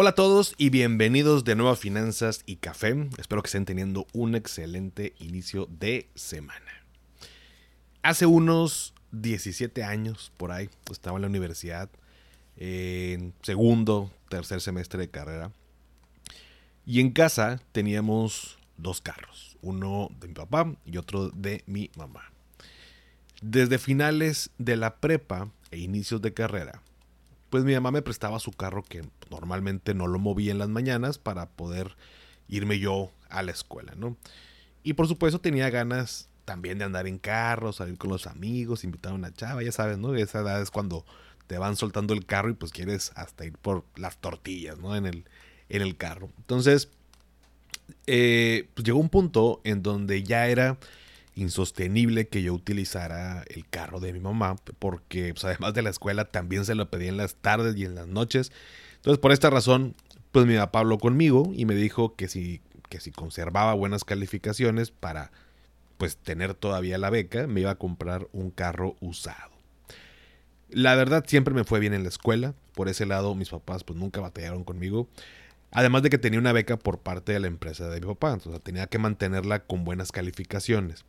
Hola a todos y bienvenidos de nuevo a Finanzas y Café. Espero que estén teniendo un excelente inicio de semana. Hace unos 17 años por ahí estaba en la universidad, en segundo, tercer semestre de carrera. Y en casa teníamos dos carros, uno de mi papá y otro de mi mamá. Desde finales de la prepa e inicios de carrera, pues mi mamá me prestaba su carro que normalmente no lo movía en las mañanas para poder irme yo a la escuela, ¿no? Y por supuesto tenía ganas también de andar en carro, salir con los amigos, invitar a una chava, ya sabes, ¿no? Esa edad es cuando te van soltando el carro y pues quieres hasta ir por las tortillas, ¿no? En el, en el carro. Entonces, eh, pues llegó un punto en donde ya era insostenible que yo utilizara el carro de mi mamá, porque pues, además de la escuela también se lo pedía en las tardes y en las noches. Entonces, por esta razón, pues mi papá habló conmigo y me dijo que si, que si conservaba buenas calificaciones para pues tener todavía la beca, me iba a comprar un carro usado. La verdad siempre me fue bien en la escuela, por ese lado mis papás pues nunca batallaron conmigo. Además de que tenía una beca por parte de la empresa de mi papá, entonces tenía que mantenerla con buenas calificaciones.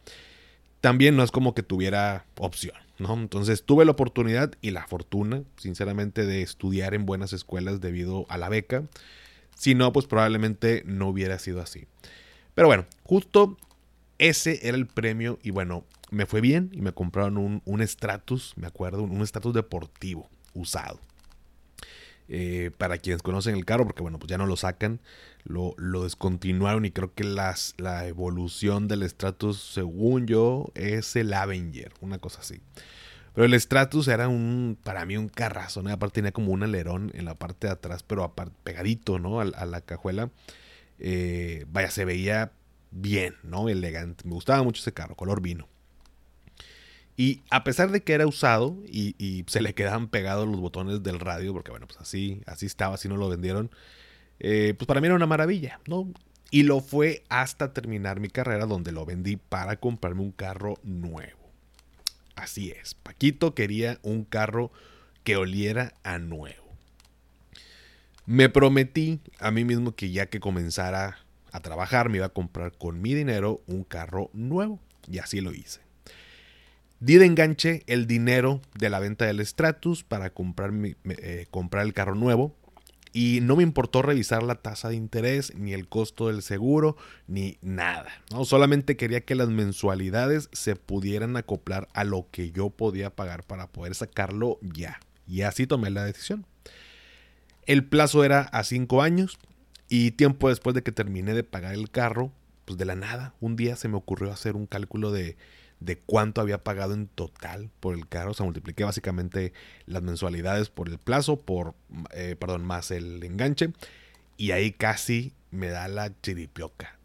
También no es como que tuviera opción, ¿no? Entonces tuve la oportunidad y la fortuna, sinceramente, de estudiar en buenas escuelas debido a la beca. Si no, pues probablemente no hubiera sido así. Pero bueno, justo ese era el premio y bueno, me fue bien y me compraron un, un me acuerdo, un Stratus deportivo usado. Eh, para quienes conocen el carro, porque bueno, pues ya no lo sacan, lo, descontinuaron y creo que las, la evolución del Stratus, según yo, es el Avenger, una cosa así. Pero el Stratus era un, para mí, un carrazo, ¿no? Aparte tenía como un alerón en la parte de atrás, pero pegadito, ¿no? A, la cajuela. Eh, vaya, se veía bien, ¿no? Elegante. Me gustaba mucho ese carro, color vino. Y a pesar de que era usado y, se le quedaban pegados los botones del radio, porque bueno, pues así, así estaba, así no lo vendieron, eh, pues para mí era una maravilla, ¿no? Y lo fue hasta terminar mi carrera donde lo vendí para comprarme un carro nuevo. Así es, Paquito quería un carro que oliera a nuevo. Me prometí a mí mismo que ya que comenzara a trabajar me iba a comprar con mi dinero un carro nuevo. Y así lo hice. Di de enganche el dinero de la venta del Stratus para comprar, eh, comprar el carro nuevo. Y no me importó revisar la tasa de interés, ni el costo del seguro, ni nada. ¿no? Solamente quería que las mensualidades se pudieran acoplar a lo que yo podía pagar para poder sacarlo ya. Y así tomé la decisión. El plazo era a cinco años y tiempo después de que terminé de pagar el carro, pues de la nada, un día se me ocurrió hacer un cálculo de de cuánto había pagado en total por el carro. O sea, multipliqué básicamente las mensualidades por el plazo, por, eh, perdón, más el enganche. Y ahí casi me da la chiripioca.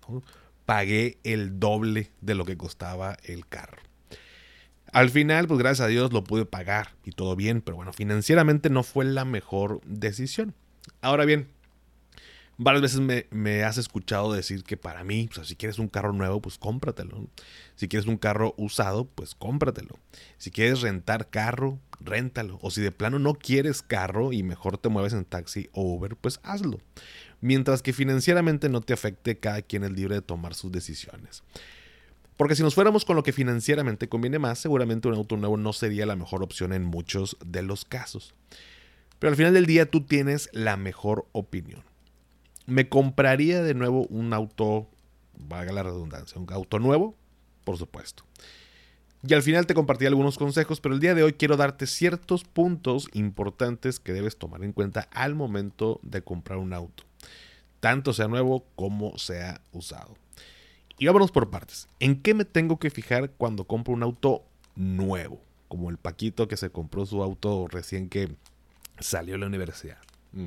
Pagué el doble de lo que costaba el carro. Al final, pues gracias a Dios lo pude pagar y todo bien, pero bueno, financieramente no fue la mejor decisión. Ahora bien, Varias veces me, has escuchado decir que para mí, si quieres un carro nuevo, pues cómpratelo. Si quieres un carro usado, pues cómpratelo. Si quieres rentar carro, réntalo. O si de plano no quieres carro y mejor te mueves en taxi o Uber, pues hazlo. Mientras que financieramente no te afecte, cada quien es libre de tomar sus decisiones. Porque si nos fuéramos con lo que financieramente conviene más, seguramente un auto nuevo no sería la mejor opción en muchos de los casos. Pero al final del día tú tienes la mejor opinión. Me compraría de nuevo un auto, valga la redundancia, un auto nuevo, por supuesto. Y al final te compartí algunos consejos, pero el día de hoy quiero darte ciertos puntos importantes que debes tomar en cuenta al momento de comprar un auto, tanto sea nuevo como sea usado. Y vámonos por partes. ¿En qué me tengo que fijar cuando compro un auto nuevo? Como el Paquito que se compró su auto recién que salió de la universidad. Mm.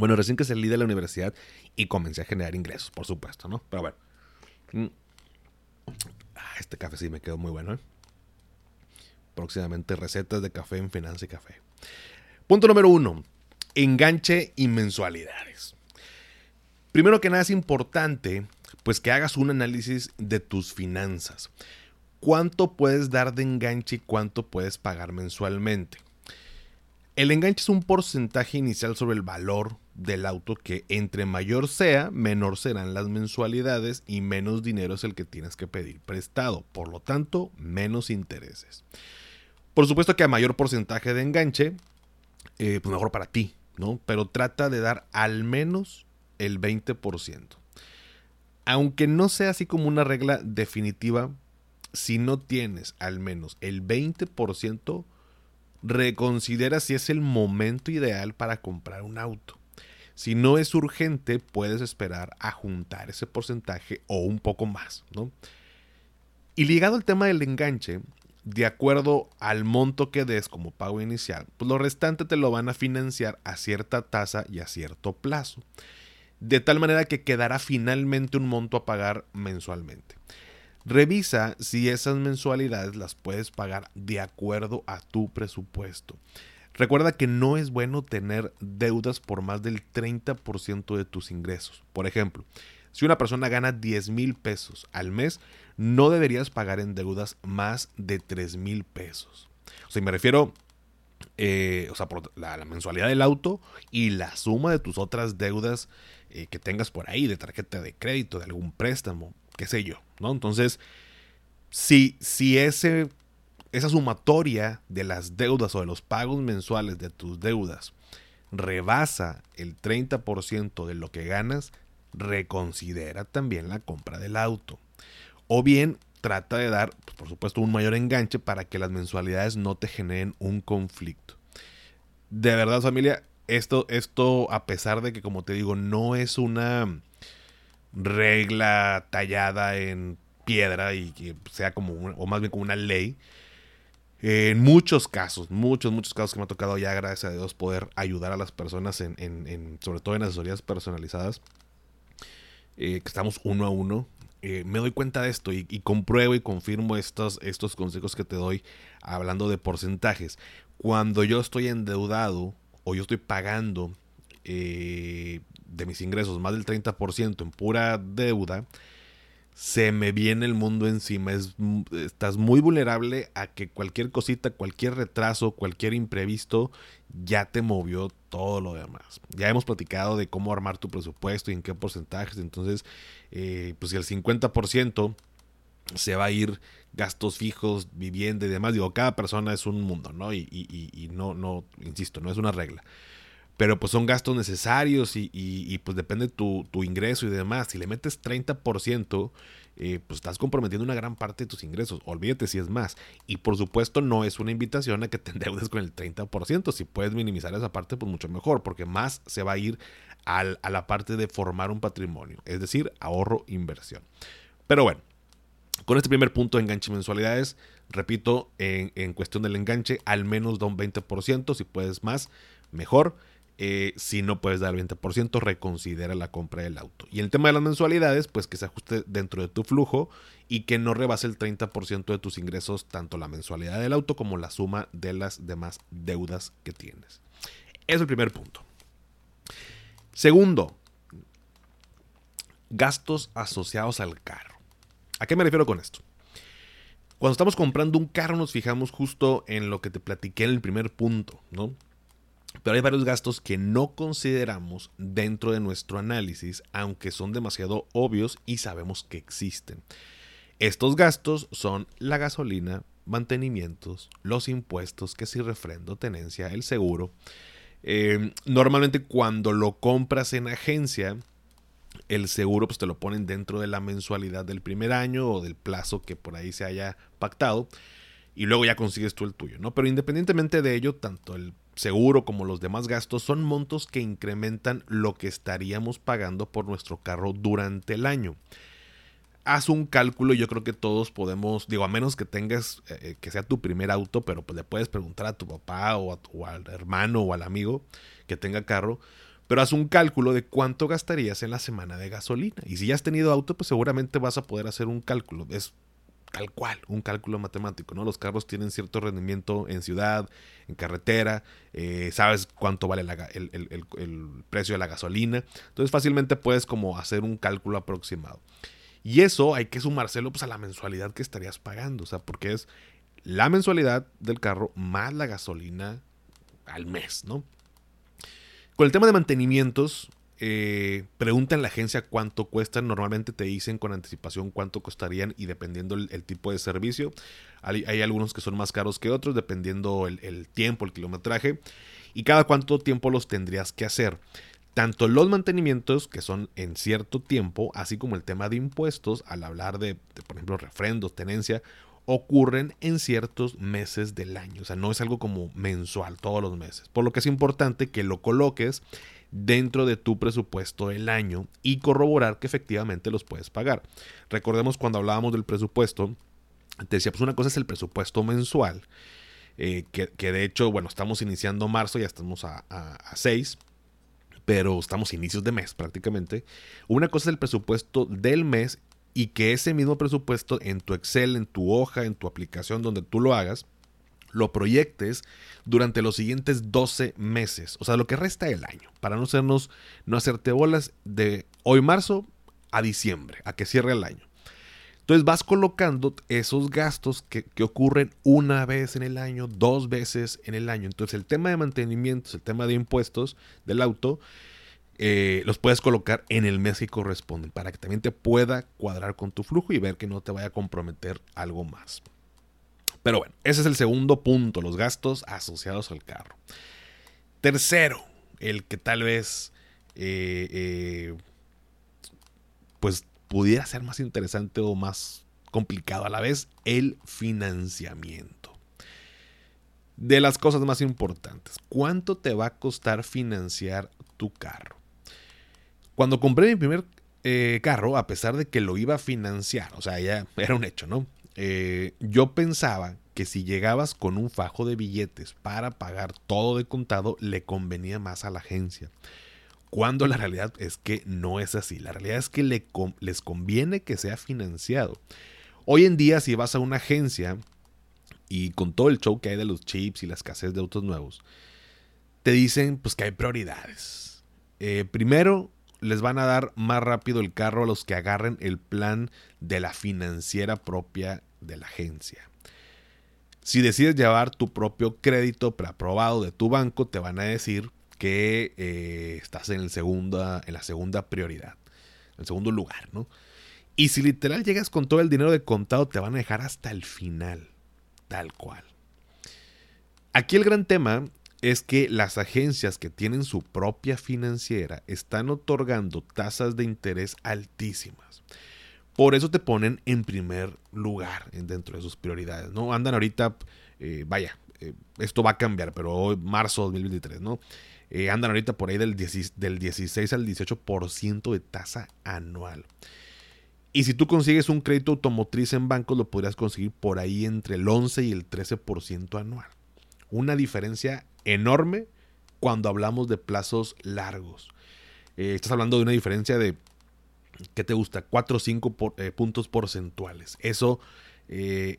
Bueno, recién que salí de la universidad y comencé a generar ingresos, por supuesto, ¿no? Pero bueno. Mm. Ah, este café sí me quedó muy bueno, ¿eh? Próximamente recetas de café en Finanza y Café. Punto número uno. Enganche y mensualidades. Primero que nada es importante pues que hagas un análisis de tus finanzas. ¿Cuánto puedes dar de enganche y cuánto puedes pagar mensualmente? El enganche es un porcentaje inicial sobre el valor del auto que entre mayor sea, menor serán las mensualidades y menos dinero es el que tienes que pedir prestado. Por lo tanto, menos intereses. Por supuesto que a mayor porcentaje de enganche, eh, pues mejor para ti, ¿no? Pero trata de dar al menos el 20%. Aunque no sea así como una regla definitiva, si no tienes al menos el 20%, reconsidera si es el momento ideal para comprar un auto. Si no es urgente, puedes esperar a juntar ese porcentaje o un poco más, ¿no? Y ligado al tema del enganche, de acuerdo al monto que des como pago inicial, pues lo restante te lo van a financiar a cierta tasa y a cierto plazo. De tal manera que quedará finalmente un monto a pagar mensualmente. Revisa si esas mensualidades las puedes pagar de acuerdo a tu presupuesto. Recuerda que no es bueno tener deudas por más del 30% de tus ingresos. Por ejemplo, si una persona gana 10 mil pesos al mes, no deberías pagar en deudas más de 3 mil pesos. O sea, me refiero eh, o sea, por la, mensualidad del auto y la suma de tus otras deudas eh, que tengas por ahí, de tarjeta de crédito, de algún préstamo, qué sé yo, ¿no? Entonces, si, si ese esa sumatoria de las deudas o de los pagos mensuales de tus deudas rebasa el 30% de lo que ganas, reconsidera también la compra del auto. O bien trata de dar, pues, por supuesto, un mayor enganche para que las mensualidades no te generen un conflicto. De verdad, familia, esto, esto, a pesar de que, como te digo, no es una regla tallada en piedra y que sea como, o más bien como una ley, en muchos casos, muchos, muchos casos que me ha tocado ya, gracias a Dios, poder ayudar a las personas, en, sobre todo en asesorías personalizadas, eh, que estamos uno a uno, eh, me doy cuenta de esto y, compruebo y confirmo estos, estos consejos que te doy hablando de porcentajes. Cuando yo estoy endeudado o yo estoy pagando eh, de mis ingresos más del 30% en pura deuda, se me viene el mundo encima. Es, estás muy vulnerable a que cualquier cosita, cualquier retraso, cualquier imprevisto ya te movió todo lo demás. Ya hemos platicado de cómo armar tu presupuesto y en qué porcentajes. Entonces, eh, pues si el 50% se va a ir gastos fijos, vivienda y demás. Digo, cada persona es un mundo, ¿no? Y, y no, no, insisto, no es una regla pero pues son gastos necesarios y, pues depende tu, tu, ingreso y demás. Si le metes 30%, eh, pues estás comprometiendo una gran parte de tus ingresos. Olvídate si es más. Y por supuesto no es una invitación a que te endeudes con el 30%. Si puedes minimizar esa parte, pues mucho mejor, porque más se va a ir a la parte de formar un patrimonio, es decir, ahorro, inversión. Pero bueno, con este primer punto de enganche mensualidades, repito, en, en cuestión del enganche, al menos da un 20%, si puedes más, mejor. Eh, si no puedes dar el 20%, reconsidera la compra del auto. Y el tema de las mensualidades, pues que se ajuste dentro de tu flujo y que no rebase el 30% de tus ingresos, tanto la mensualidad del auto como la suma de las demás deudas que tienes. Es el primer punto. Segundo, gastos asociados al carro. ¿A qué me refiero con esto? Cuando estamos comprando un carro nos fijamos justo en lo que te platiqué en el primer punto, ¿no? Pero hay varios gastos que no consideramos dentro de nuestro análisis, aunque son demasiado obvios y sabemos que existen. Estos gastos son la gasolina, mantenimientos, los impuestos, que si refrendo, tenencia, el seguro. Eh, normalmente cuando lo compras en agencia, el seguro pues te lo ponen dentro de la mensualidad del primer año o del plazo que por ahí se haya pactado y luego ya consigues tú el tuyo, ¿no? Pero independientemente de ello, tanto el seguro como los demás gastos son montos que incrementan lo que estaríamos pagando por nuestro carro durante el año. Haz un cálculo, yo creo que todos podemos, digo, a menos que tengas, eh, eh, que sea tu primer auto, pero pues le puedes preguntar a tu papá o, a tu, al hermano o al amigo que tenga carro, pero haz un cálculo de cuánto gastarías en la semana de gasolina. Y si ya has tenido auto, pues seguramente vas a poder hacer un cálculo. Es tal cual, un cálculo matemático, ¿no? Los carros tienen cierto rendimiento en ciudad, en carretera, eh, sabes cuánto vale el, precio de la gasolina, entonces fácilmente puedes como hacer un cálculo aproximado. Y eso hay que sumárselo pues, a la mensualidad que estarías pagando, o sea, porque es la mensualidad del carro más la gasolina al mes, ¿no? Con el tema de mantenimientos, eh, pregunta en la agencia cuánto cuestan. Normalmente te dicen con anticipación cuánto costarían y dependiendo el, tipo de servicio. Hay, algunos que son más caros que otros dependiendo el, tiempo, el kilometraje. Y cada cuánto tiempo los tendrías que hacer. Tanto los mantenimientos, que son en cierto tiempo, así como el tema de impuestos, al hablar de, de por ejemplo, refrendos, tenencia, ocurren en ciertos meses del año. O sea, no es algo como mensual todos los meses. Por lo que es importante que lo coloques dentro de tu presupuesto del año y corroborar que efectivamente los puedes pagar. Recordemos cuando hablábamos del presupuesto, te decía, pues una cosa es el presupuesto mensual, eh, que, de hecho, bueno, estamos iniciando marzo, ya estamos a, 6, pero estamos inicios de mes prácticamente. Una cosa es el presupuesto del mes y que ese mismo presupuesto en tu Excel, en tu hoja, en tu aplicación donde tú lo hagas, lo proyectes durante los siguientes 12 meses, o sea, lo que resta del año, para no hacernos, no hacerte bolas de hoy marzo a diciembre, a que cierre el año. Entonces vas colocando esos gastos que, ocurren una vez en el año, dos veces en el año. Entonces el tema de mantenimiento, el tema de impuestos del auto, eh, los puedes colocar en el mes que corresponde para que también te pueda cuadrar con tu flujo y ver que no te vaya a comprometer algo más. Pero bueno, ese es el segundo punto, los gastos asociados al carro. Tercero, el que tal vez eh, eh, pues pudiera ser más interesante o más complicado a la vez, el financiamiento. De las cosas más importantes, ¿cuánto te va a costar financiar tu carro? Cuando compré mi primer eh, carro, a pesar de que lo iba a financiar, o sea, ya era un hecho, ¿no? Eh, yo pensaba que si llegabas con un fajo de billetes para pagar todo de contado, le convenía más a la agencia. Cuando la realidad es que no es así. La realidad es que les conviene que sea financiado. Hoy en día, si vas a una agencia y con todo el show que hay de los chips y la escasez de autos nuevos, te dicen pues que hay prioridades. Eh, primero, les van a dar más rápido el carro a los que agarren el plan de la financiera propia de la agencia. Si decides llevar tu propio crédito preaprobado de tu banco, te van a decir que eh, estás en, el segunda, en la segunda prioridad, en el segundo lugar, ¿no? Y si literal llegas con todo el dinero de contado, te van a dejar hasta el final, tal cual. Aquí el gran tema es que las agencias que tienen su propia financiera están otorgando tasas de interés altísimas. Por eso te ponen en primer lugar dentro de sus prioridades, ¿no? Andan ahorita, eh, vaya, eh, esto va a cambiar, pero hoy, marzo 2023, ¿no? Eh, andan ahorita por ahí del, del 16 al 18% de tasa anual. Y si tú consigues un crédito automotriz en bancos, lo podrías conseguir por ahí entre el 11 y el 13% anual. Una diferencia enorme cuando hablamos de plazos largos. estás hablando de una diferencia de ¿qué te gusta? 4 o 5 eh, puntos porcentuales. Eso, eh,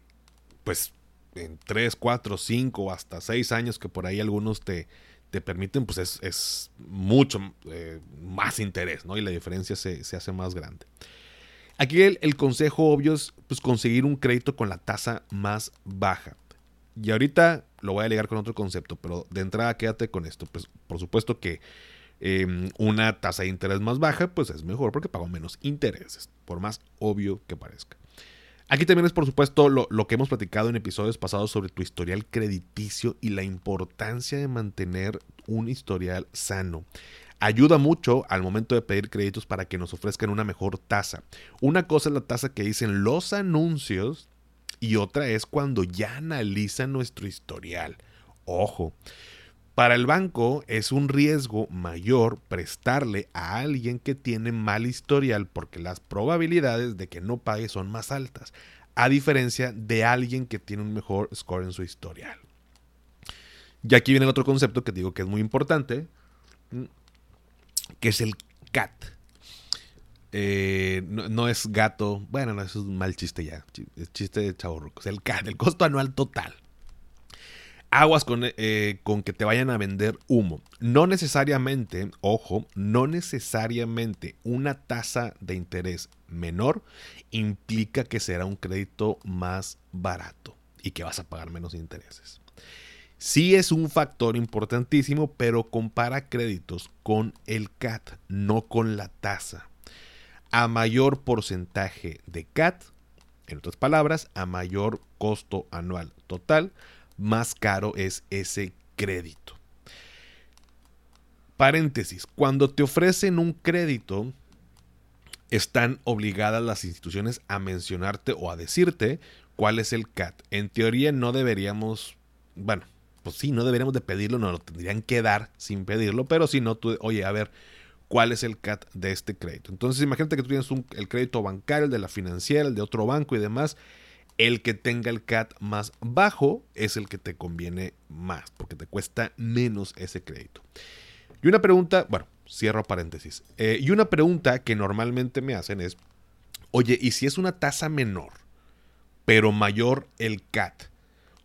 pues, en 3, 4, 5, hasta 6 años que por ahí algunos te, te permiten, pues es, mucho eh, más interés, ¿no? Y la diferencia se, hace más grande. Aquí el, consejo obvio es pues, conseguir un crédito con la tasa más baja. Y ahorita lo voy a ligar con otro concepto, pero de entrada quédate con esto. Pues por supuesto que Em, una tasa de interés más baja, pues es mejor porque pago menos intereses, por más obvio que parezca. Aquí también es por supuesto lo, lo, que hemos platicado en episodios pasados sobre tu historial crediticio y la importancia de mantener un historial sano. Ayuda mucho al momento de pedir créditos para que nos ofrezcan una mejor tasa. Una cosa es la tasa que dicen los anuncios y otra es cuando ya analizan nuestro historial. Ojo, para el banco es un riesgo mayor prestarle a alguien que tiene mal historial porque las probabilidades de que no pague son más altas, a diferencia de alguien que tiene un mejor score en su historial. Y aquí viene el otro concepto que digo que es muy importante. que es el CAT. Eh, no, es gato. Bueno, no, eso es un mal chiste ya. Es chiste de chavorrucos. El el costo anual total. Aguas con, eh, con que te vayan a vender humo. No necesariamente, ojo, no necesariamente una tasa de interés menor implica que será un crédito más barato y que vas a pagar menos intereses. Sí es un factor importantísimo, pero compara créditos con el CAT, no con la tasa. A mayor porcentaje de CAT, en otras palabras, a mayor costo anual total, más caro es ese crédito. Paréntesis, cuando te ofrecen un crédito, están obligadas las instituciones a mencionarte o a decirte cuál es el CAT. En teoría no deberíamos, bueno, pues sí, no deberíamos de pedirlo, no lo tendrían que dar sin pedirlo, pero si no, tú, oye, a ver, ¿cuál es el CAT de este crédito? Entonces imagínate que tú tienes el crédito bancario, el de la financiera, el de otro banco y demás. El que tenga el CAT más bajo es el que te conviene más, porque te cuesta menos ese crédito. Y una pregunta, bueno, cierro paréntesis. Eh, y una pregunta que normalmente me hacen es, oye, ¿y si es una tasa menor, pero mayor el CAT?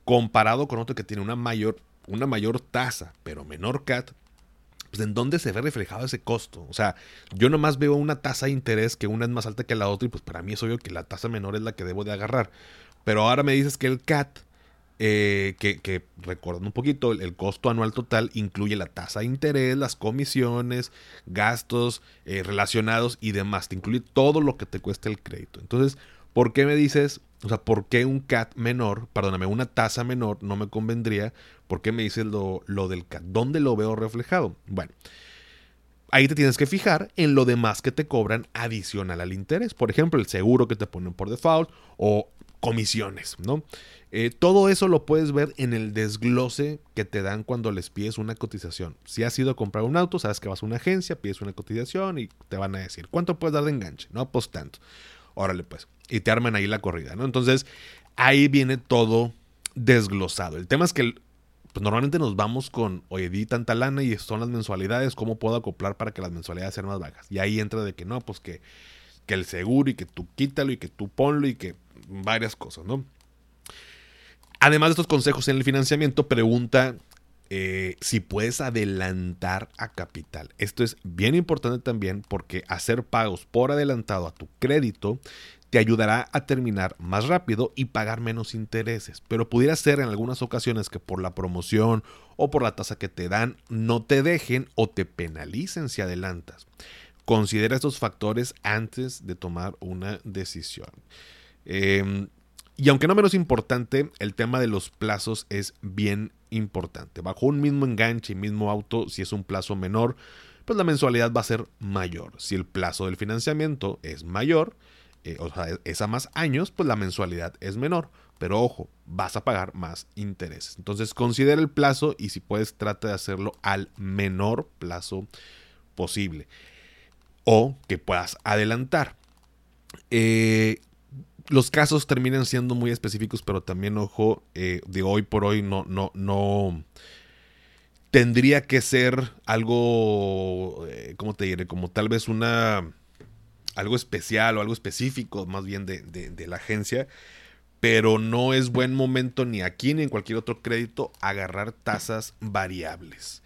comparado con otro que tiene una mayor, una mayor tasa, pero menor CAT, pues en dónde se ve reflejado ese costo. O sea, yo nomás veo una tasa de interés que una es más alta que la otra y pues para mí es obvio que la tasa menor es la que debo de agarrar. Pero ahora me dices que el CAT, eh, que, que, recordando un poquito, el, costo anual total incluye la tasa de interés, las comisiones, gastos eh, relacionados y demás. Te incluye todo lo que te cuesta el crédito. Entonces, ¿por qué me dices o sea, ¿por qué un CAT menor, perdóname, una tasa menor no me convendría? ¿Por qué me dices lo, lo del CAT? ¿Dónde lo veo reflejado? Bueno, ahí te tienes que fijar en lo demás que te cobran adicional al interés. Por ejemplo, el seguro que te ponen por default o comisiones, ¿no? Eh, todo eso lo puedes ver en el desglose que te dan cuando les pides una cotización. Si has ido a comprar un auto, sabes que vas a una agencia, pides una cotización y te van a decir, ¿cuánto puedes dar de enganche? No, pues tanto. Órale, pues y te arman ahí la corrida, ¿no? Entonces, ahí viene todo desglosado. El tema es que pues, normalmente nos vamos con, oye, di tanta lana y son las mensualidades, ¿cómo puedo acoplar para que las mensualidades sean más bajas? Y ahí entra de que no, pues que, que el seguro y que tú quítalo y que tú ponlo y que varias cosas, ¿no? Además de estos consejos en el financiamiento, pregunta eh, si puedes adelantar a capital. Esto es bien importante también porque hacer pagos por adelantado a tu crédito te ayudará a terminar más rápido y pagar menos intereses, pero pudiera ser en algunas ocasiones que por la promoción o por la tasa que te dan no te dejen o te penalicen si adelantas. Considera estos factores antes de tomar una decisión. Em, y aunque no menos importante, el tema de los plazos es bien importante. Bajo un mismo enganche y mismo auto, si es un plazo menor, pues la mensualidad va a ser mayor. Si el plazo del financiamiento es mayor, eh, o sea, es a más años, pues la mensualidad es menor. Pero ojo, vas a pagar más intereses. Entonces considera el plazo y si puedes trata de hacerlo al menor plazo posible. O que puedas adelantar. Eh, los casos terminan siendo muy específicos, pero también, ojo, eh, de hoy por hoy no, no, no. Tendría que ser algo, ¿cómo te diré? Como tal vez una algo especial o algo específico más bien de, la agencia, pero no es buen momento ni aquí ni en cualquier otro crédito agarrar tasas variables.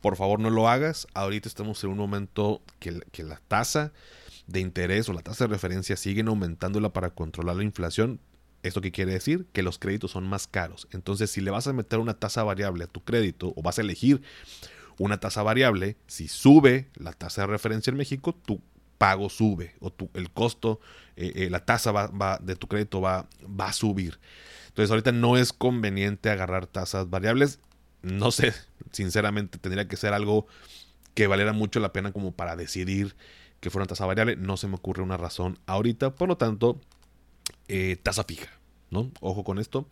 Por favor no lo hagas, ahorita estamos en un momento que, que la tasa de interés o la tasa de referencia siguen aumentándola para controlar la inflación, ¿Esto qué quiere decir? Que los créditos son más caros. Entonces, si le vas a meter una tasa variable a tu crédito o vas a elegir una tasa variable, si sube la tasa de referencia en México, tu pago sube o el costo, eh, eh, la tasa va, de tu crédito va, va a subir. Entonces ahorita no es conveniente agarrar tasas variables. No sé, sinceramente tendría que ser algo que valiera mucho la pena como para decidir que fuera una tasa variable. No se me ocurre una razón ahorita. Por lo tanto, eh, tasa fija. ¿no? Ojo con esto.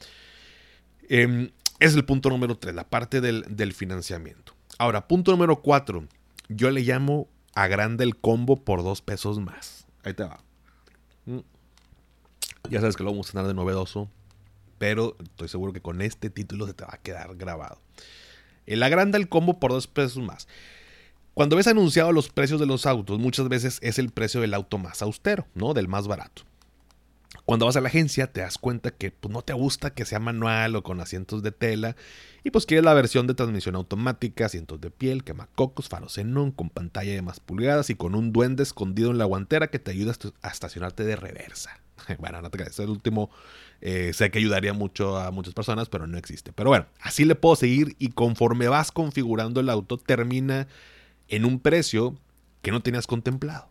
Em, es el punto número 3, la parte del, del financiamiento. Ahora, punto número 4. Yo le llamo agranda el combo por dos pesos más. Ahí te va. Mm. Ya sabes que lo vamos a tener de novedoso, pero estoy seguro que con este título se te va a quedar grabado. El agranda el combo por dos pesos más. Cuando ves anunciado los precios de los autos, muchas veces es el precio del auto más austero, ¿no? Del más barato. Cuando vas a la agencia te das cuenta que pues, no te gusta que sea manual o con asientos de tela y pues quieres la versión de transmisión automática, asientos de piel, quemacocos, faros xenón, con pantalla de más pulgadas y con un duende escondido en la guantera que te ayuda a estacionarte de reversa. bueno, no te creas, el último eh, sé que ayudaría mucho a muchas personas, pero no existe. Pero bueno, así le puedo seguir y conforme vas configurando el auto termina en un precio que no tenías contemplado.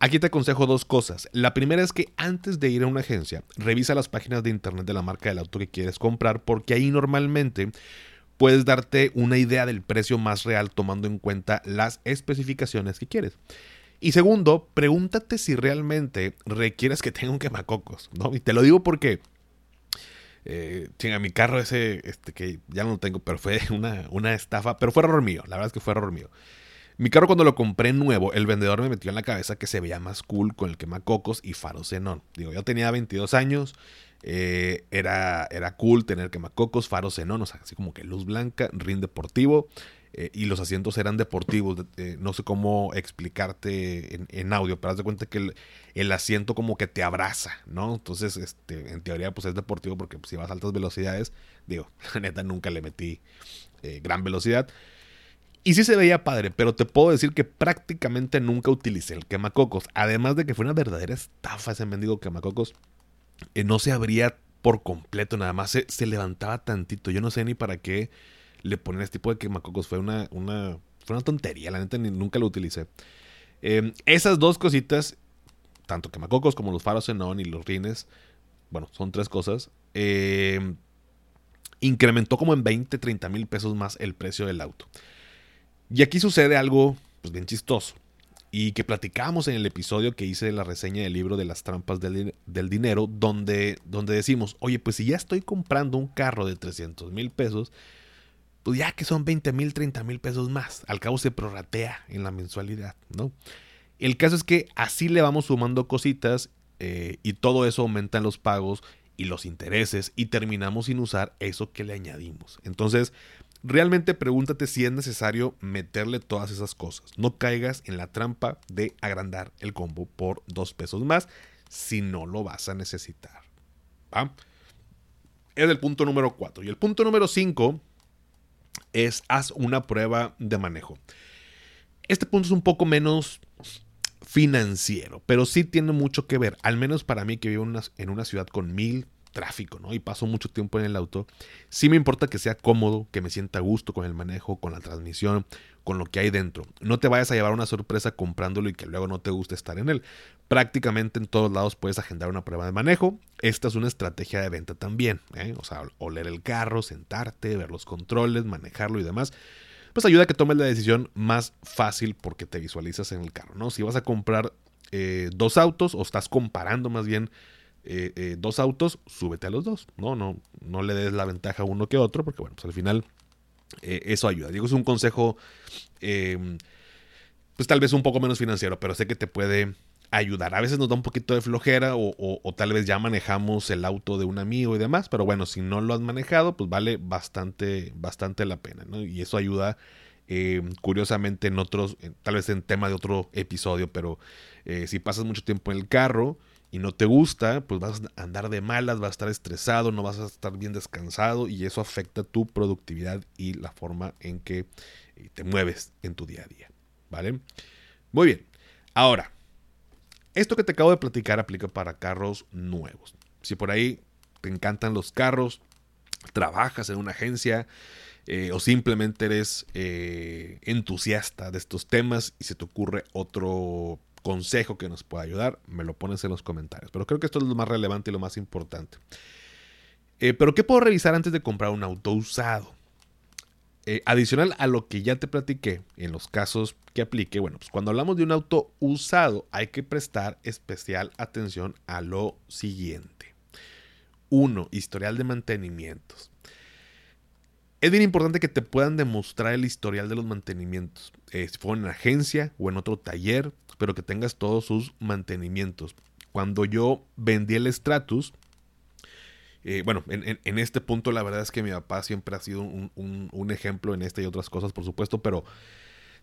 Aquí te aconsejo dos cosas. La primera es que antes de ir a una agencia, revisa las páginas de internet de la marca del auto que quieres comprar, porque ahí normalmente puedes darte una idea del precio más real tomando en cuenta las especificaciones que quieres. Y segundo, pregúntate si realmente requieres que tenga un quemacocos, ¿no? Y te lo digo porque, eh, chinga, mi carro ese, este, que ya no lo tengo, pero fue una, una estafa, pero fue error mío, la verdad es que fue error mío. Mi carro cuando lo compré nuevo, el vendedor me metió en la cabeza que se veía más cool con el quemacocos y faro xenón. Digo, yo tenía 22 años, eh, era, era cool tener quemacocos, faro xenón, o sea, así como que luz blanca, rin deportivo. Eh, y los asientos eran deportivos. Eh, no sé cómo explicarte en, audio, pero haz de cuenta que el, asiento como que te abraza, ¿no? Entonces, este, en teoría, pues es deportivo porque pues, si vas a altas velocidades, digo, la neta nunca le metí gran velocidad. Y sí se veía padre, pero te puedo decir que prácticamente nunca utilicé el quemacocos. Además de que fue una verdadera estafa ese mendigo quemacocos. Eh, no se abría por completo, nada más se, levantaba tantito. Yo no sé ni para qué le ponen este tipo de quemacocos. Fue una, una, fue una tontería, la neta ni, nunca lo utilicé. Em, esas dos cositas, tanto quemacocos como los faros xenón y los rines, bueno, son tres cosas. Em, incrementó como en 20, 30 mil pesos más el precio del auto. Y aquí sucede algo pues, bien chistoso. Y que platicamos en el episodio que hice de la reseña del libro de las trampas del, dinero, donde, donde decimos, oye, pues si ya estoy comprando un carro de 300 mil pesos, pues ya que son 20 mil, 30 mil pesos más. Al cabo se prorratea en la mensualidad, ¿no? El caso es que así le vamos sumando cositas eh, y todo eso aumenta en los pagos y los intereses y terminamos sin usar eso que le añadimos. Entonces, Realmente pregúntate si es necesario meterle todas esas cosas. No caigas en la trampa de agrandar el combo por dos pesos más si no lo vas a necesitar. Es el punto número 4. Y el punto número 5 es haz una prueba de manejo. Este punto es un poco menos financiero, pero sí tiene mucho que ver, al menos para mí que vivo en una ciudad con mil tráfico, ¿no? Y paso mucho tiempo en el auto. Sí me importa que sea cómodo, que me sienta a gusto con el manejo, con la transmisión, con lo que hay dentro. No te vayas a llevar una sorpresa comprándolo y que luego no te guste estar en él. Prácticamente en todos lados puedes agendar una prueba de manejo. Esta es una estrategia de venta también. ¿eh? O sea, oler el carro, sentarte, ver los controles, manejarlo y demás. Pues ayuda a que tomes la decisión más fácil porque te visualizas en el carro, ¿no? Si vas a comprar eh, dos autos o estás comparando más bien eh, eh, dos autos, súbete a los dos. No, no, no le des la ventaja a uno que otro, porque bueno, pues al final eh, eso ayuda. Digo, es un consejo, em, pues tal vez un poco menos financiero, pero sé que te puede ayudar. A veces nos da un poquito de flojera o, tal vez ya manejamos el auto de un amigo y demás, pero bueno, si no lo has manejado, pues vale bastante, bastante la pena, ¿no? Y eso ayuda. Em, curiosamente en otros, tal vez en tema de otro episodio, pero si pasas mucho tiempo en el carro, y no te gusta, pues vas a andar de malas, vas a estar estresado, no vas a estar bien descansado y eso afecta tu productividad y la forma en que eh, te mueves en tu día a día. ¿Vale? Muy bien. Ahora, esto que te acabo de platicar aplica para carros nuevos. Si por ahí te encantan los carros, trabajas en una agencia eh, o simplemente eres eh, entusiasta de estos temas y se te ocurre otro consejo que nos pueda ayudar, me lo pones en los comentarios. Pero creo que esto es lo más relevante y lo más importante. Eh, pero ¿qué puedo revisar antes de comprar un auto usado? Eh, adicional a lo que ya te platiqué en los casos que aplique, bueno, pues cuando hablamos de un auto usado hay que prestar especial atención a lo siguiente. Uno, historial de mantenimientos. Es bien importante que te puedan demostrar el historial de los mantenimientos. Eh, si fue en agencia o en otro taller, pero que tengas todos sus mantenimientos. Cuando yo vendí el Stratus, eh, bueno, en, este punto la verdad es que mi papá siempre ha sido un, ejemplo en esta y otras cosas, por supuesto, pero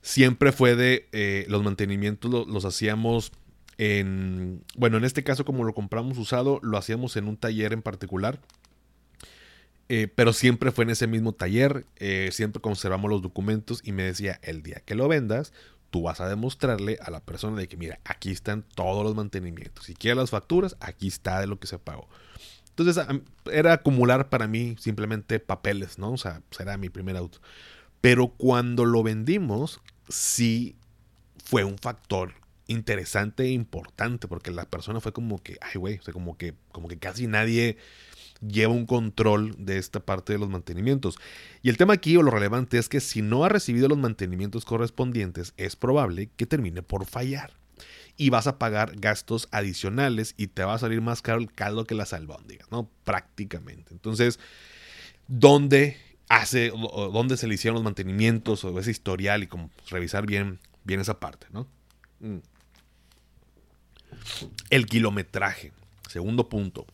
siempre fue de eh, los mantenimientos los hacíamos en, bueno, en este caso como lo compramos usado, lo hacíamos en un taller en particular. Eh, pero siempre fue en ese mismo taller, eh, siempre conservamos los documentos y me decía, el día que lo vendas, tú vas a demostrarle a la persona de que, mira, aquí están todos los mantenimientos. Si quieres las facturas, aquí está de lo que se pagó. Entonces era acumular para mí simplemente papeles, ¿no? O sea, pues, era mi primer auto. Pero cuando lo vendimos, sí fue un factor interesante e importante, porque la persona fue como que, ay, güey, o sea, como que, como que casi nadie lleva un control de esta parte de los mantenimientos. Y el tema aquí o lo relevante es que si no ha recibido los mantenimientos correspondientes, es probable que termine por fallar. Y vas a pagar gastos adicionales y te va a salir más caro el caldo que las albóndigas, ¿no? Prácticamente. Entonces, ¿dónde hace, dónde se le hicieron los mantenimientos o ese historial y como revisar bien, bien esa parte, ¿no? Mm. El kilometraje. Segundo punto.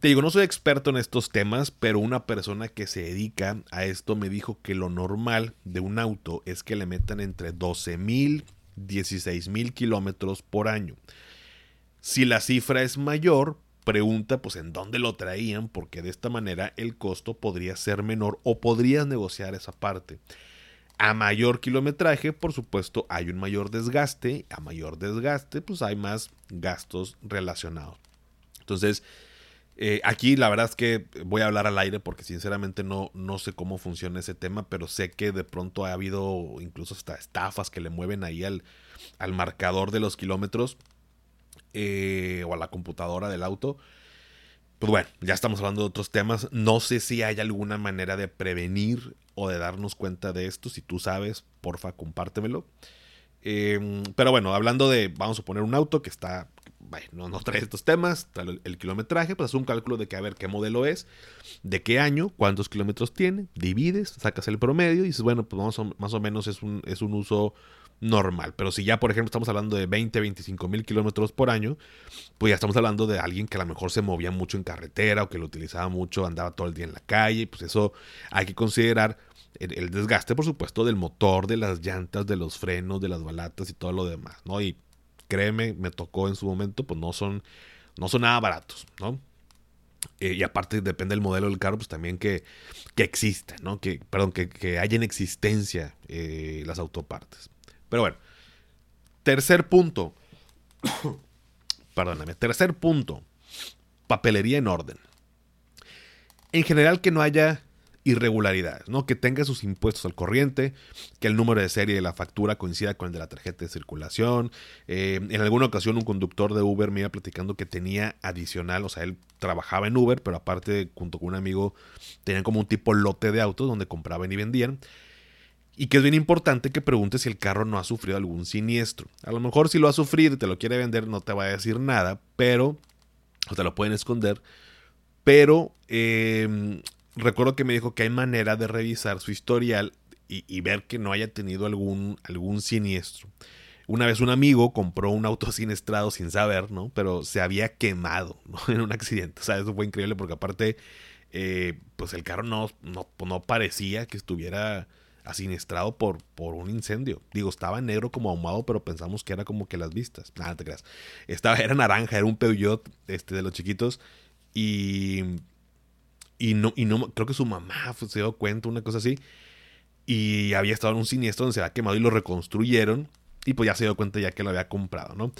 Te digo, no soy experto en estos temas, pero una persona que se dedica a esto me dijo que lo normal de un auto es que le metan entre 12 mil, 16 mil kilómetros por año. Si la cifra es mayor, pregunta pues en dónde lo traían, porque de esta manera el costo podría ser menor o podrías negociar esa parte. A mayor kilometraje, por supuesto, hay un mayor desgaste. A mayor desgaste, pues hay más gastos relacionados. Entonces, eh, aquí la verdad es que voy a hablar al aire porque sinceramente no, no sé cómo funciona ese tema, pero sé que de pronto ha habido incluso hasta estafas que le mueven ahí al, al marcador de los kilómetros eh, o a la computadora del auto. Pues bueno, ya estamos hablando de otros temas. No sé si hay alguna manera de prevenir o de darnos cuenta de esto. Si tú sabes, porfa, compártemelo. Em, pero bueno, hablando de, vamos a poner un auto que está bueno, no, trae estos temas, el, kilometraje, pues un cálculo de que a ver qué modelo es, de qué año, cuántos kilómetros tiene, divides, sacas el promedio y dices, bueno, pues más o menos es un, es un uso normal. Pero si ya, por ejemplo, estamos hablando de 20, 25 mil kilómetros por año, pues ya estamos hablando de alguien que a lo mejor se movía mucho en carretera o que lo utilizaba mucho, andaba todo el día en la calle, pues eso hay que considerar el, el desgaste, por supuesto, del motor, de las llantas, de los frenos, de las balatas y todo lo demás, ¿no? Y créeme, me tocó en su momento, pues no son, no son nada baratos, ¿no? Eh, y aparte depende del modelo del carro, pues también que, que exista, ¿no? Que, perdón, que, que haya en existencia eh, las autopartes. Pero bueno, tercer punto. Perdóname, tercer punto. Papelería en orden. En general que no haya irregularidades, ¿no? Que tenga sus impuestos al corriente, que el número de serie de la factura coincida con el de la tarjeta de circulación. Eh, en alguna ocasión un conductor de Uber me iba platicando que tenía adicional, o sea, él trabajaba en Uber, pero aparte junto con un amigo tenían como un tipo lote de autos donde compraban y vendían. Y que es bien importante que preguntes si el carro no ha sufrido algún siniestro. A lo mejor si lo ha sufrido y te lo quiere vender no te va a decir nada, pero... O te lo pueden esconder. Pero eh, recuerdo que me dijo que hay manera de revisar su historial y, ver que no haya tenido algún, algún siniestro. Una vez un amigo compró un auto siniestrado sin saber, ¿no? Pero se había quemado ¿no? en un accidente. O sea, eso fue increíble porque aparte, eh, pues el carro no, no, parecía que estuviera asiniestrado por, por un incendio. Digo, estaba negro como ahumado, pero pensamos que era como que las vistas. Nada, te creas. Estaba, era naranja, era un Peugeot este, de los chiquitos. Y y no, y no, creo que su mamá se dio cuenta, una cosa así. Y había estado en un siniestro donde se había quemado y lo reconstruyeron. Y pues ya se dio cuenta ya que lo había comprado, ¿no?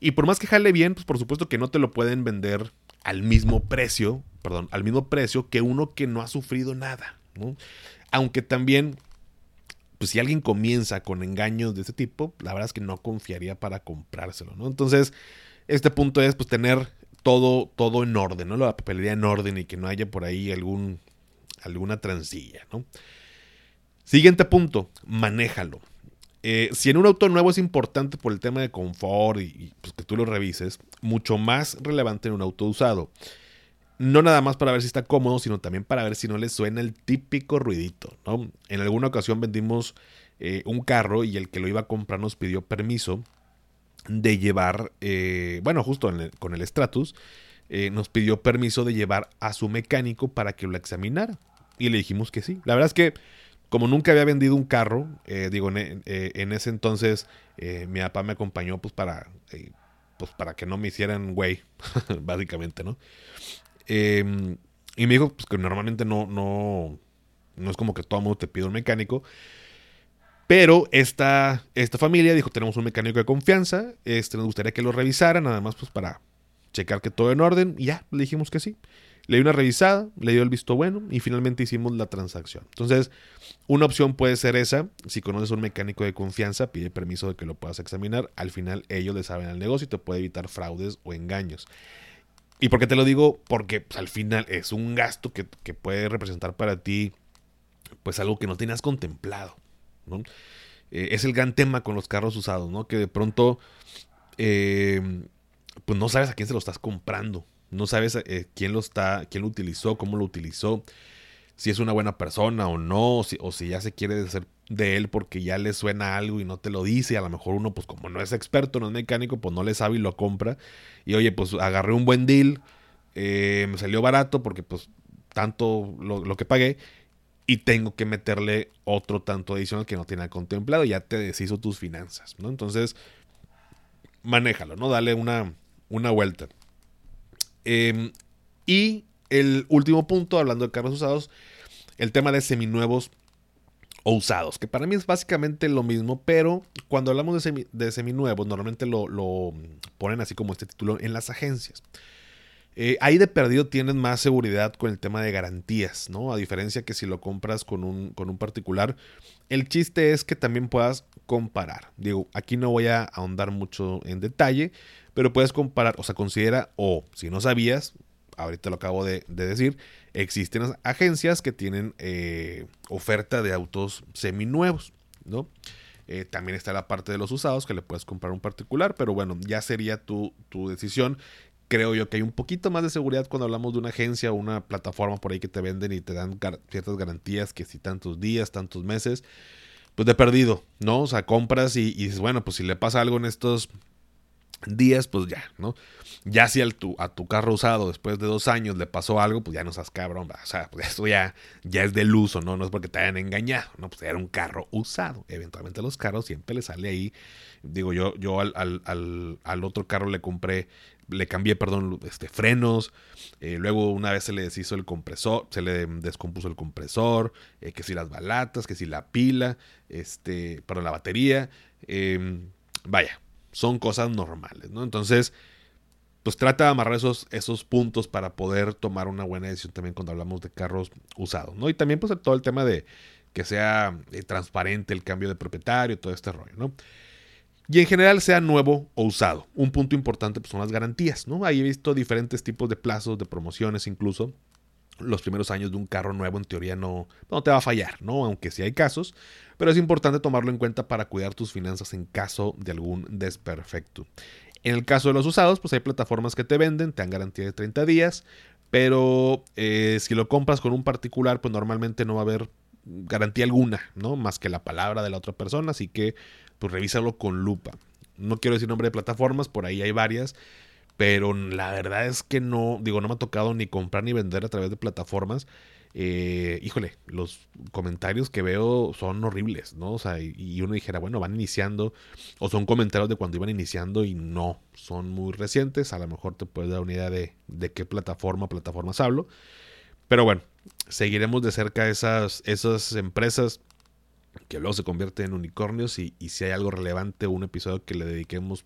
Y por más que jale bien, pues por supuesto que no te lo pueden vender al mismo precio, perdón, al mismo precio que uno que no ha sufrido nada, ¿no? Aunque también, pues si alguien comienza con engaños de ese tipo, la verdad es que no confiaría para comprárselo, ¿no? Entonces, este punto es pues tener todo, todo en orden, ¿no? La papelería en orden y que no haya por ahí algún, alguna transilla, ¿no? Siguiente punto, manéjalo. Eh, si en un auto nuevo es importante por el tema de confort y, pues, que tú lo revises, mucho más relevante en un auto usado. No nada más para ver si está cómodo, sino también para ver si no le suena el típico ruidito, ¿no? En alguna ocasión vendimos eh, un carro y el que lo iba a comprar nos pidió permiso de llevar, eh, bueno, justo con el Stratus, eh, nos pidió permiso de llevar a su mecánico para que lo examinara. Y le dijimos que sí. La verdad es que como nunca había vendido un carro, eh, digo, en, ese entonces mi papá me acompañó pues para, pues para que no me hicieran güey, básicamente, ¿no? Em, y me dijo pues, que normalmente no, no, no es como que todo mundo te pide un mecánico. Pero esta, esta familia dijo, tenemos un mecánico de confianza, este, nos gustaría que lo revisara, nada más pues para checar que todo en orden. Y ya, le dijimos que sí. Le dio una revisada, le dio el visto bueno y finalmente hicimos la transacción. Entonces, una opción puede ser esa. Si conoces un mecánico de confianza, pide permiso de que lo puedas examinar. Al final ellos le saben al negocio y te puede evitar fraudes o engaños. ¿Y por qué te lo digo? Porque pues, al final es un gasto que, que puede representar para ti pues algo que no tenías contemplado. Eh, es el gran tema con los carros usados, ¿no? Que de pronto, eh, pues no sabes a quién se lo estás comprando, no sabes eh, quién lo está, quién lo utilizó, cómo lo utilizó, si es una buena persona o no, o si, ya se quiere hacer de él porque ya le suena algo y no te lo dice, y a lo mejor uno, pues como no es experto, no es mecánico, pues no le sabe y lo compra, y oye, pues agarré un buen deal, me salió barato porque pues tanto lo que pagué, y tengo que meterle otro tanto adicional que no tenía contemplado, ya te deshizo tus finanzas, ¿no? Entonces, manéjalo, ¿no? Dale una, una vuelta. Em, y el último punto, hablando de carros usados, el tema de seminuevos o usados, que para mí es básicamente lo mismo, pero cuando hablamos de, de seminuevos, normalmente lo, lo, ponen así como este título en las agencias. Eh, ahí de perdido tienes más seguridad con el tema de garantías, ¿no? A diferencia que si lo compras con un, con un particular. El chiste es que también puedas comparar. Digo, aquí no voy a ahondar mucho en detalle, pero puedes comparar, o sea, considera, o si no sabías, ahorita lo acabo de, decir, existen agencias que tienen eh, oferta de autos seminuevos, ¿no? Eh, también está la parte de los usados que le puedes comprar un particular, pero bueno, ya sería tu, tu decisión creo yo que hay un poquito más de seguridad cuando hablamos de una agencia o una plataforma por ahí que te venden y te dan ciertas garantías que si tantos días, tantos meses, pues de perdido, ¿no? O sea, compras y, dices, bueno, pues si le pasa algo en estos días, pues ya, ¿no? Ya si al tu, a tu carro usado después de dos años le pasó algo, pues ya no seas cabrón, o sea, pues eso ya, ya es del uso, ¿no? No es porque te hayan engañado, ¿no? Pues era un carro usado. Eventualmente los carros siempre le sale ahí. Digo, yo, yo al, al, al otro carro le compré le cambié, perdón, este, frenos. Eh, luego una vez se le deshizo el compresor, se le descompuso el compresor, eh, que si las balatas, que si la pila, este, perdón, la batería. Em, vaya, son cosas normales, ¿no? Entonces, pues trata de amarrar esos, esos puntos para poder tomar una buena decisión también cuando hablamos de carros usados, ¿no? Y también pues todo el tema de que sea eh, transparente el cambio de propietario, todo este rollo, ¿no? Y en general sea nuevo o usado. Un punto importante pues, son las garantías, ¿no? Ahí he visto diferentes tipos de plazos, de promociones incluso. Los primeros años de un carro nuevo en teoría no, no te va a fallar, ¿no? Aunque sí hay casos, pero es importante tomarlo en cuenta para cuidar tus finanzas en caso de algún desperfecto. En el caso de los usados, pues hay plataformas que te venden, te dan garantía de 30 días, pero eh, si lo compras con un particular, pues normalmente no va a haber garantía alguna, ¿no? Más que la palabra de la otra persona, así que pues revísalo con lupa. No quiero decir nombre de plataformas, por ahí hay varias, pero la verdad es que no, digo, no me ha tocado ni comprar ni vender a través de plataformas. Eh, híjole, los comentarios que veo son horribles, ¿no? O sea, y, uno dijera, bueno, van iniciando, o son comentarios de cuando iban iniciando y no, son muy recientes, a lo mejor te puedes dar una idea de, de qué plataforma, plataformas hablo. Pero bueno, seguiremos de cerca esas, esas empresas que luego se convierte en unicornios y, si hay algo relevante, un episodio que le dediquemos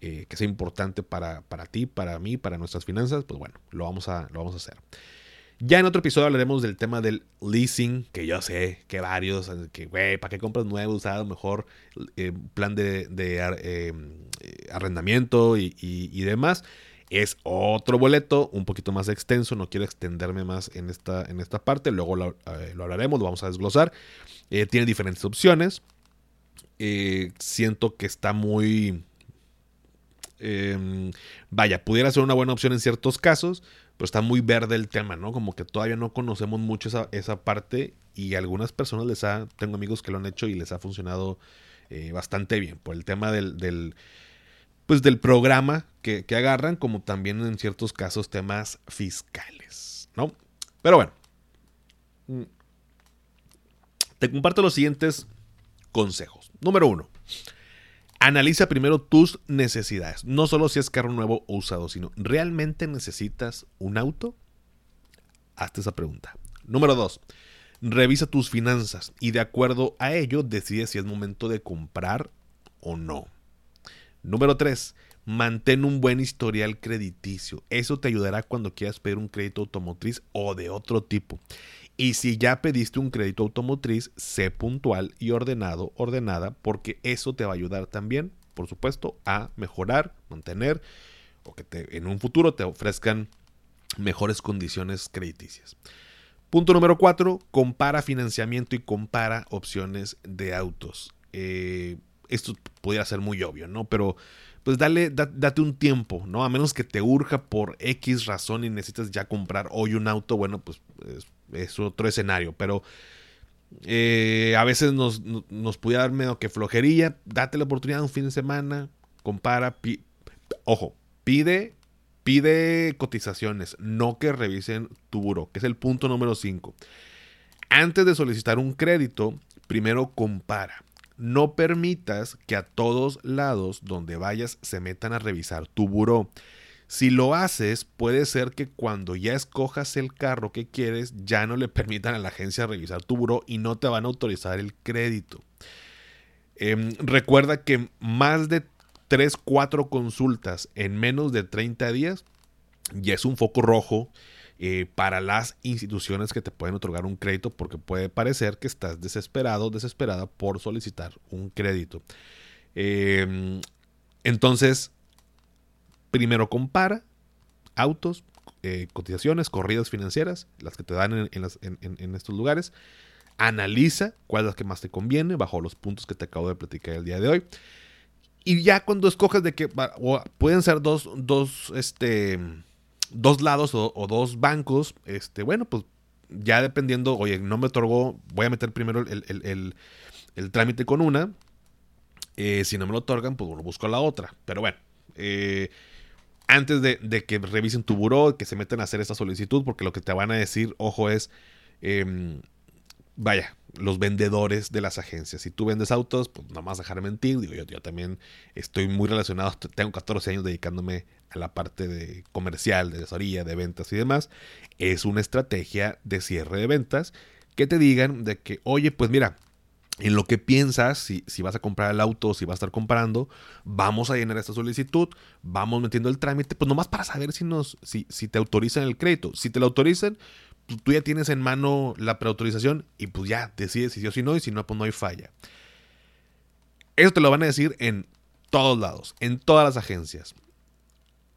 eh, que sea importante para, para ti, para mí, para nuestras finanzas, pues bueno, lo vamos a, lo vamos a hacer. Ya en otro episodio hablaremos del tema del leasing, que yo sé que varios, que güey, ¿para qué compras nuevo, usado? Mejor eh, plan de, eh, arrendamiento y, y, demás. Es otro boleto, un poquito más extenso, no quiero extenderme más en esta, en esta parte, luego lo, lo hablaremos, lo vamos a desglosar. Eh, tiene diferentes opciones. Eh, siento que está muy... Em, vaya, pudiera ser una buena opción en ciertos casos, pero está muy verde el tema, ¿no? Como que todavía no conocemos mucho esa, parte y a algunas personas les ha, tengo amigos que lo han hecho y les ha funcionado eh, bastante bien por el tema del, del pues del programa que, agarran, como también en ciertos casos temas fiscales, ¿no? Pero bueno, Te comparto los siguientes consejos. Número uno, analiza primero tus necesidades. No solo si es carro nuevo o usado, sino ¿realmente necesitas un auto? Hazte esa pregunta. Número dos, revisa tus finanzas y de acuerdo a ello decide si es momento de comprar o no. Número 3. Mantén un buen historial crediticio. Eso te ayudará cuando quieras pedir un crédito automotriz o de otro tipo. Y si ya pediste un crédito automotriz, sé puntual y ordenado, ordenada, porque eso te va a ayudar también, por supuesto, a mejorar, mantener o que te, en un futuro te ofrezcan mejores condiciones crediticias. Punto número 4. Compara financiamiento y compara opciones de autos. Eh, esto pudiera ser muy obvio, ¿no? Pero pues dale, date un tiempo, ¿no? A menos que te urja por X razón y necesitas ya comprar hoy un auto, bueno, pues es, otro escenario, pero eh, a veces nos, nos, pudiera dar medio que flojería, date la oportunidad un fin de semana, compara, ojo, pide, pide cotizaciones, no que revisen tu buro, que es el punto número 5. Antes de solicitar un crédito, primero compara no permitas que a todos lados donde vayas se metan a revisar tu buró. Si lo haces, puede ser que cuando ya escojas el carro que quieres, ya no le permitan a la agencia revisar tu buró y no te van a autorizar el crédito. Em, recuerda que más de 3, 4 consultas en menos de 30 días ya es un foco rojo eh, para las instituciones que te pueden otorgar un crédito porque puede parecer que estás desesperado, desesperada por solicitar un crédito. Em, entonces, primero compara autos, eh, cotizaciones, corridas financieras, las que te dan en, estos lugares. Analiza cuál es la que más te conviene bajo los puntos que te acabo de platicar el día de hoy. Y ya cuando escoges de que pueden ser dos, dos, este, dos lados o, dos bancos, este, bueno, pues ya dependiendo, oye, no me otorgó, voy a meter primero el, trámite con una. Eh, si no me lo otorgan, pues lo busco la otra. Pero bueno, eh, antes de, que revisen tu buró, que se metan a hacer esta solicitud, porque lo que te van a decir, ojo, es, em, vaya, los vendedores de las agencias. Si tú vendes autos, pues no más dejar mentir. Digo, yo, yo también estoy muy relacionado, tengo 14 años dedicándome a la parte de comercial, de asesoría, de ventas y demás. Es una estrategia de cierre de ventas que te digan de que, oye, pues mira, en lo que piensas, si, si, vas a comprar el auto, si vas a estar comprando, vamos a llenar esta solicitud, vamos metiendo el trámite, pues nomás para saber si, nos, si, si te autorizan el crédito. Si te lo autorizan, tú ya tienes en mano la preautorización y pues ya decides si sí o si no, y si no, pues no hay falla. Eso te lo van a decir en todos lados, en todas las agencias.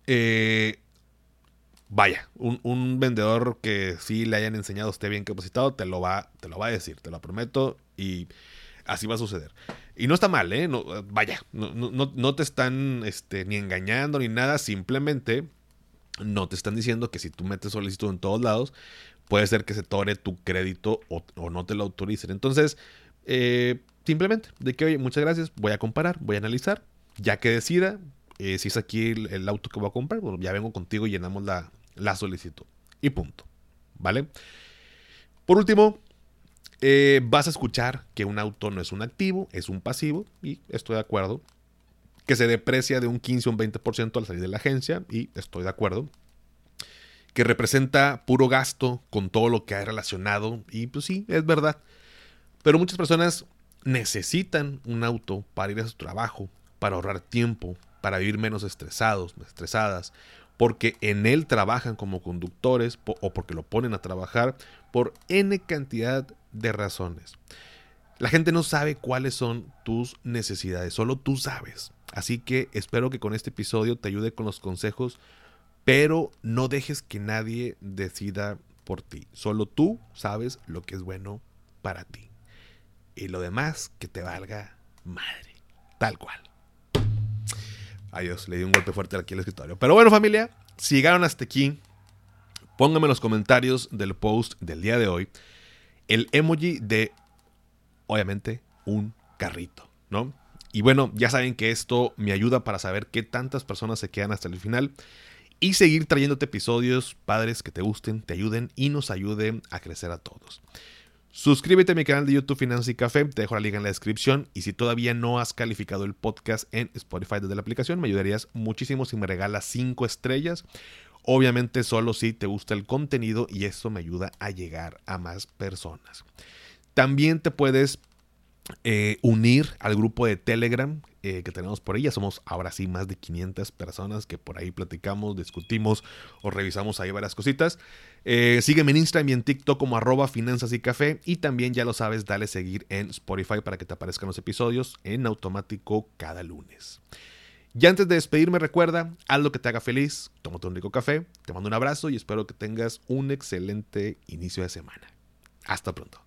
Eh, vaya, un, vendedor que sí le hayan enseñado esté bien capacitado, te lo, va, te lo va a decir, te lo prometo, y así va a suceder. Y no está mal, ¿eh? No, vaya, no, no, te están este, ni engañando ni nada, simplemente no te están diciendo que si tú metes solicitud en todos lados, puede ser que se tore tu crédito o, no te lo autoricen. Entonces, eh, simplemente, de que, oye, muchas gracias, voy a comparar, voy a analizar, ya que decida eh, si es aquí el, auto que voy a comprar, bueno, ya vengo contigo y llenamos la, la solicitud. Y punto. ¿Vale? Por último, eh, vas a escuchar que un auto no es un activo, es un pasivo, y estoy de acuerdo. Que se deprecia de un 15 o un 20% al salir de la agencia, y estoy de acuerdo que representa puro gasto con todo lo que hay relacionado. Y pues sí, es verdad. Pero muchas personas necesitan un auto para ir a su trabajo, para ahorrar tiempo, para vivir menos estresados, estresadas, porque en él trabajan como conductores o porque lo ponen a trabajar por N cantidad de razones. La gente no sabe cuáles son tus necesidades, solo tú sabes. Así que espero que con este episodio te ayude con los consejos pero no dejes que nadie decida por ti. Solo tú sabes lo que es bueno para ti. Y lo demás, que te valga madre. Tal cual. Adiós, le di un golpe fuerte aquí al escritorio. Pero bueno, familia, si llegaron hasta aquí, pónganme en los comentarios del post del día de hoy el emoji de, obviamente, un carrito, ¿no? Y bueno, ya saben que esto me ayuda para saber qué tantas personas se quedan hasta el final y seguir trayéndote episodios padres que te gusten, te ayuden y nos ayuden a crecer a todos. Suscríbete a mi canal de YouTube Finanzas y Café, te dejo la liga en la descripción y si todavía no has calificado el podcast en Spotify desde la aplicación, me ayudarías muchísimo si me regalas 5 estrellas. Obviamente solo si te gusta el contenido y eso me ayuda a llegar a más personas. También te puedes eh, unir al grupo de Telegram eh, que tenemos por ahí. Ya somos ahora sí más de 500 personas que por ahí platicamos, discutimos o revisamos ahí varias cositas. Eh, sígueme en Instagram y en TikTok como arroba finanzas y café. Y también ya lo sabes, dale seguir en Spotify para que te aparezcan los episodios en automático cada lunes. Y antes de despedirme, recuerda, haz lo que te haga feliz, tómate un rico café, te mando un abrazo y espero que tengas un excelente inicio de semana. Hasta pronto.